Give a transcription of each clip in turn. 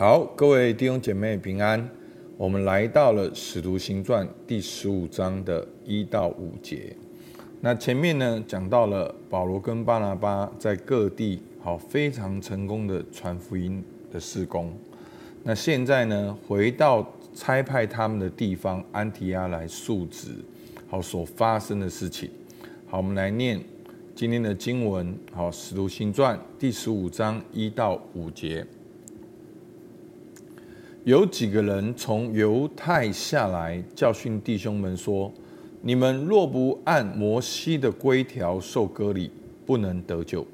好，各位弟兄姐妹平安。我们来到了《使徒行传》第十五章的一到五节。那前面呢，讲到了保罗跟巴拿巴在各地好非常成功的传福音的事工。那现在呢，回到差派他们的地方安提阿来述职，好所发生的事情。好，我们来念今天的经文。好，《使徒行传》第十五章一到五节，有几个人从犹太下来，教训弟兄们说：“你们若不按摩西的规条受割礼，不能得救。”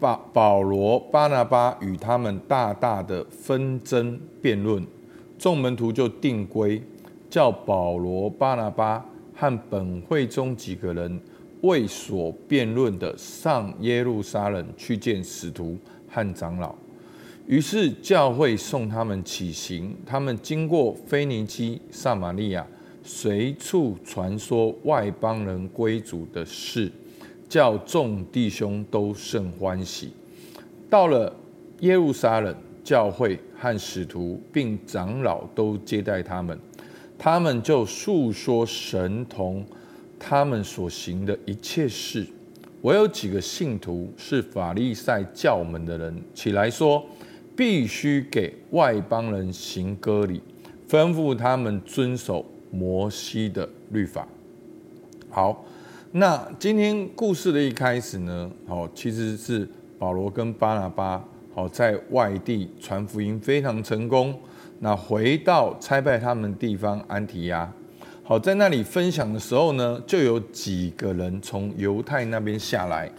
保保罗、巴拿巴与他们大大的纷争辩论，众门徒就定规，叫保罗、巴拿巴和本会中几个人为所辩论的上耶路撒冷去见使徒和长老。于是教会送他们起行，他们经过腓尼基、撒玛利亚，随处传说外邦人归主的事。叫众弟兄都甚欢喜。到了耶路撒冷，教会和使徒并长老都接待他们，他们就述说神童他们所行的一切事。我有几个信徒是法利赛教门的人，起来说，必须给外邦人行割礼，吩咐他们遵守摩西的律法。好。那今天故事的一开始呢，好，其实是保罗跟巴拿巴好在外地传福音非常成功。那回到差派他们地方安提亚，好，在那里分享的时候呢，就有几个人从犹太那边下来，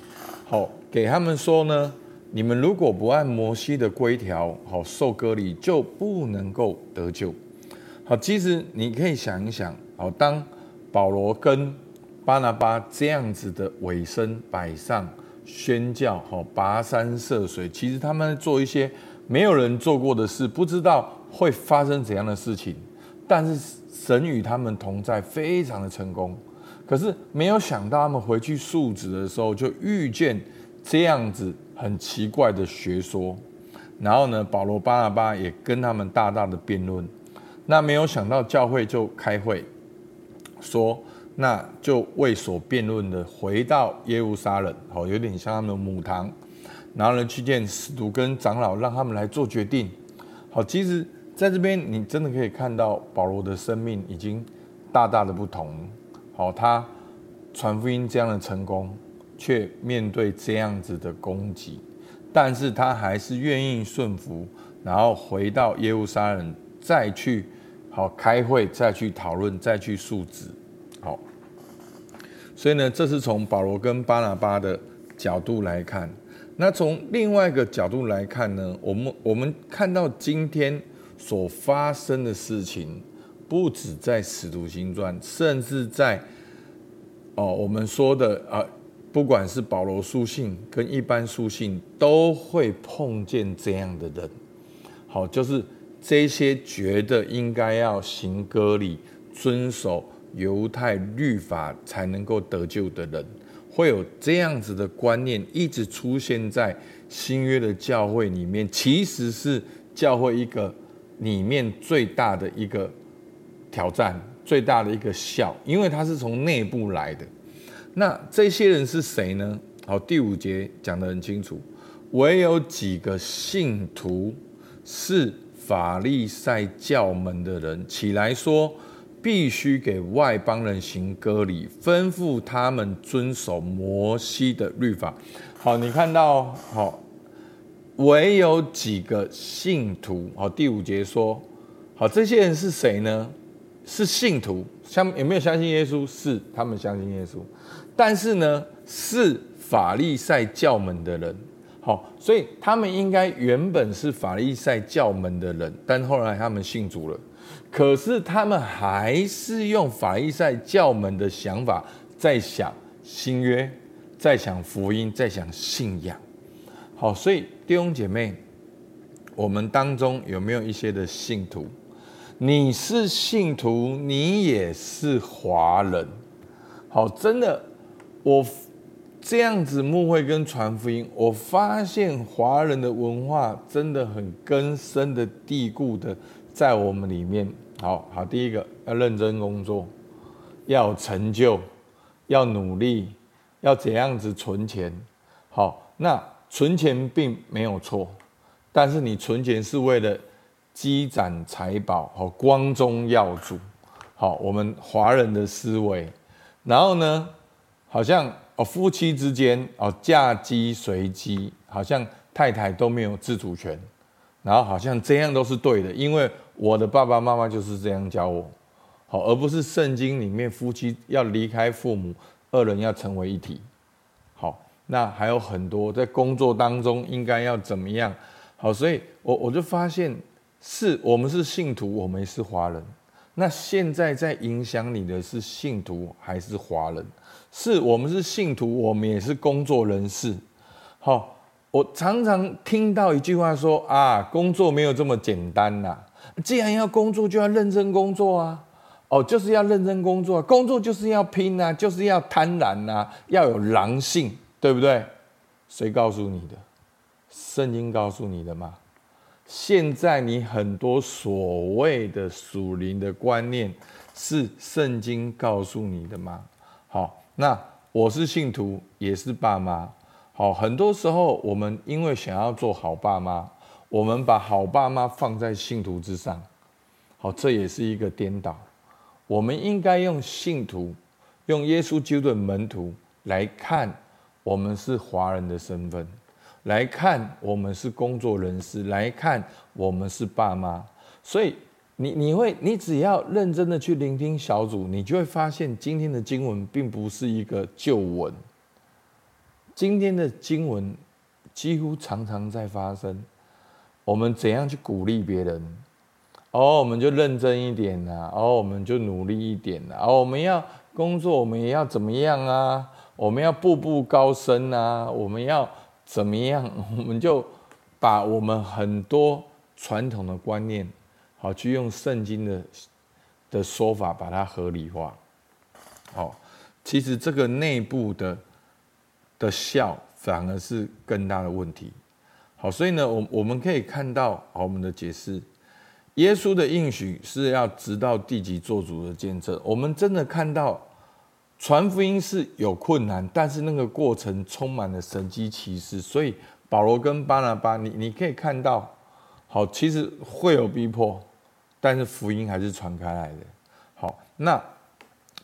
好，给他们说呢，你们如果不按摩西的规条好受割礼，就不能够得救。好，其实你可以想一想，好，当保罗跟巴拿巴这样子的尾声摆上宣教，好跋山涉水，其实他们做一些没有人做过的事，不知道会发生怎样的事情。但是神与他们同在，非常的成功。可是没有想到，他们回去述职的时候，就遇见这样子很奇怪的学说。然后呢，保罗巴拿巴也跟他们大大的辩论。那没有想到，教会就开会说。那就为所辩论的回到耶路撒冷，好，有点像他们的母堂，然后呢去见使徒跟长老，让他们来做决定。好，其实在这边你真的可以看到保罗的生命已经大大的不同。好，他传福音这样的成功，却面对这样子的攻击，但是他还是愿意顺服，然后回到耶路撒冷，再去好开会，再去讨论，再去述职。好，所以呢，这是从保罗跟巴拿巴的角度来看。那从另外一个角度来看呢，我们我们看到今天所发生的事情，不止在使徒行传，甚至在哦，我们说的啊，不管是保罗书信跟一般书信，都会碰见这样的人。好，就是这些觉得应该要行割礼，遵守。犹太律法才能够得救的人，会有这样子的观念一直出现在新约的教会里面，其实是教会一个里面最大的一个挑战，最大的一个笑，因为他是从内部来的。那这些人是谁呢？好，第五节讲得很清楚，唯有几个信徒是法利赛教门的人起来说。必须给外邦人行割礼，吩咐他们遵守摩西的律法。好，你看到好，唯有几个信徒。好，第五节说，好，这些人是谁呢？是信徒，相有没有相信耶稣？是，他们相信耶稣。但是呢，是法利赛教门的人。好，所以他们应该原本是法利赛教门的人，但后来他们信主了。可是他们还是用法利赛教门的想法在想新约，在想福音，在想信仰。好，所以弟兄姐妹，我们当中有没有一些的信徒？你是信徒，你也是华人。好，真的，我这样子牧会跟传福音，我发现华人的文化真的很根深的蒂固的在我们里面。好好，第一个要认真工作，要有成就，要努力，要怎样子存钱。好，那存钱并没有错，但是你存钱是为了积攒财宝，好，光宗耀祖。好，我们华人的思维，然后呢，好像哦，夫妻之间哦，嫁鸡随鸡，好像太太都没有自主权，然后好像这样都是对的，因为我的爸爸妈妈就是这样教我，好，而不是圣经里面夫妻要离开父母，二人要成为一体。好，那还有很多在工作当中应该要怎么样？好，所以我我就发现是我们是信徒，我们是华人。那现在在影响你的是信徒还是华人？是我们是信徒，我们也是工作人士。好，我常常听到一句话说啊，工作没有这么简单呐。既然要工作，就要认真工作啊。哦，就是要认真工作，工作就是要拼啊，就是要贪婪呐，要有狼性，对不对？谁告诉你的？圣经告诉你的吗？现在你很多所谓的属灵的观念，是圣经告诉你的吗？好，那我是信徒，也是爸妈。好，很多时候我们因为想要做好爸妈，我们把好爸妈放在信徒之上。好，这也是一个颠倒。我们应该用信徒，用耶稣基督的门徒来看，我们是华人的身份。来看，我们是工作人士；来看，我们是爸妈。所以你，你会，你只要认真的去聆听小组，你就会发现，今天的经文并不是一个旧闻。今天的经文几乎常常在发生。我们怎样去鼓励别人？哦，我们就认真一点呐、啊；哦，我们就努力一点呐、啊；哦，我们要工作，我们也要怎么样啊？我们要步步高升啊！我们要。怎么样？我们就把我们很多传统的观念，好，去用圣经的的说法把它合理化。好，其实这个内部的的笑反而是更大的问题。好，所以呢，我我们可以看到，好，我们的解释，耶稣的应许是要直到地极做主的见证。我们真的看到。传福音是有困难，但是那个过程充满了神迹奇事，所以保罗跟巴拿巴，你你可以看到，好，其实会有逼迫，但是福音还是传开来的。好，那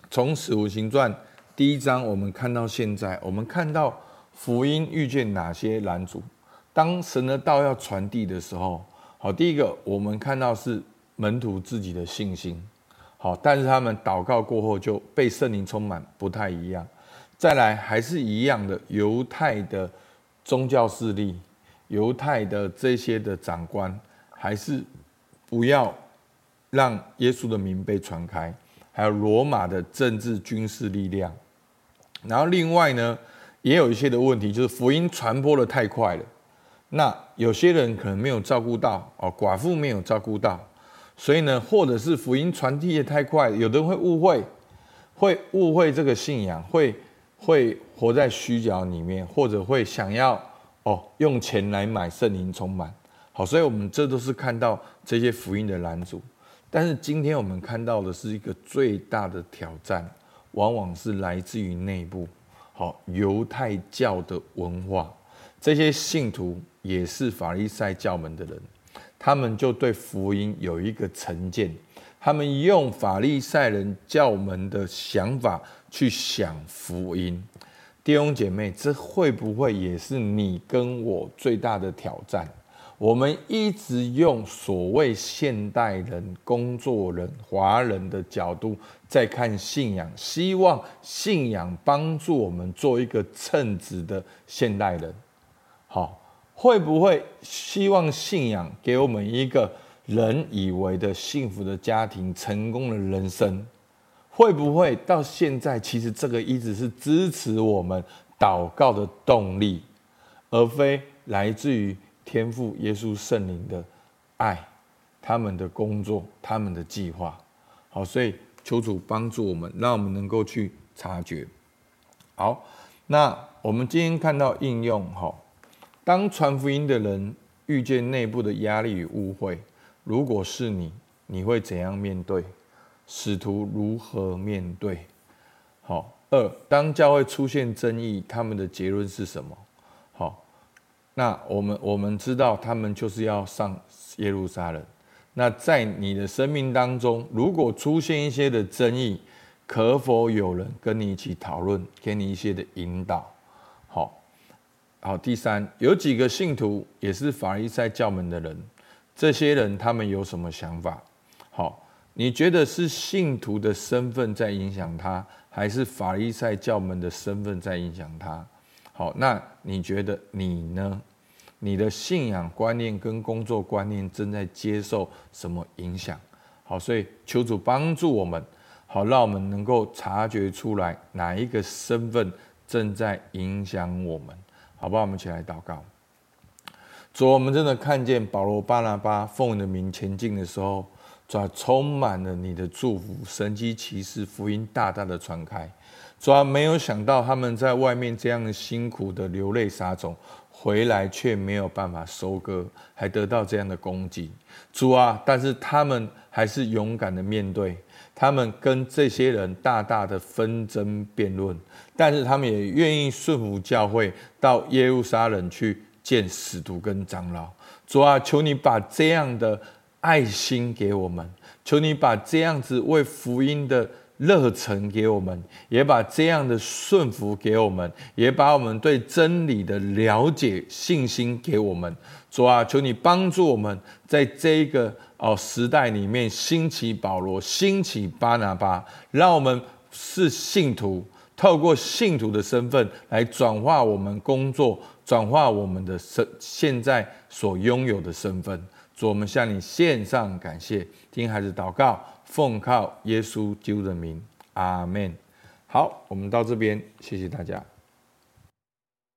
从使徒行传第一章我们看到现在，我们看到福音遇见哪些拦阻？当神的道要传递的时候，好，第一个我们看到是门徒自己的信心。好，但是他们祷告过后就被圣灵充满，不太一样。再来还是一样的，犹太的宗教势力，犹太的这些的长官，还是不要让耶稣的名被传开。还有罗马的政治军事力量。然后另外呢，也有一些的问题，就是福音传播得太快了，那有些人可能没有照顾到哦，寡妇没有照顾到。所以呢，或者是福音传递也太快，有的人会误会，会误会这个信仰，会会活在虚假里面，或者会想要哦用钱来买圣灵充满。好，所以我们这都是看到这些福音的拦阻。但是今天我们看到的是一个最大的挑战，往往是来自于内部。好，犹太教的文化，这些信徒也是法利赛教门的人。他们就对福音有一个成见，他们用法利赛人教门的想法去想福音。弟兄姐妹，这会不会也是你跟我最大的挑战？我们一直用所谓现代人、工作人、华人的角度在看信仰，希望信仰帮助我们做一个称职的现代人。好。会不会希望信仰给我们一个人以为的幸福的家庭、成功的人生？会不会到现在，其实这个一直是支持我们祷告的动力，而非来自于天父耶稣圣灵的爱、他们的工作、他们的计划？好，所以求主帮助我们，让我们能够去察觉。好，那我们今天看到应用哈，当传福音的人遇见内部的压力与误会，如果是你，你会怎样面对？使徒如何面对？好，二，当教会出现争议，他们的结论是什么？那我们我们知道，他们就是要上耶路撒冷。那在你的生命当中，如果出现一些的争议，可否有人跟你一起讨论，给你一些的引导？好，好。第三，有几个信徒也是法利赛教门的人，这些人他们有什么想法？好，你觉得是信徒的身份在影响他，还是法利赛教门的身份在影响他？好，那你觉得你呢？你的信仰观念跟工作观念正在接受什么影响？好，所以求主帮助我们，好，让我们能够察觉出来哪一个身份正在影响我们，好不好？我们一起来祷告。主，我们真的看见保罗、巴拿巴奉你的名前进的时候，主啊，充满了你的祝福，神迹奇事，福音大大的传开。主啊，没有想到他们在外面这样辛苦的流泪撒种。回来却没有办法收割，还得到这样的攻击，主啊！但是他们还是勇敢的面对，他们跟这些人大大的纷争辩论，但是他们也愿意顺服教会，到耶路撒冷去见使徒跟长老。主啊，求你把这样的爱心给我们，求你把这样子为福音的。热忱给我们，也把这样的顺服给我们，也把我们对真理的了解信心给我们。主啊，求你帮助我们，在这一个哦时代里面兴起保罗，兴起巴拿巴，让我们是信徒，透过信徒的身份来转化我们工作，转化我们的身现在所拥有的身份。主，我们向你献上感谢，听孩子祷告。奉靠耶稣基督的名，阿门。好，我们到这边，谢谢大家。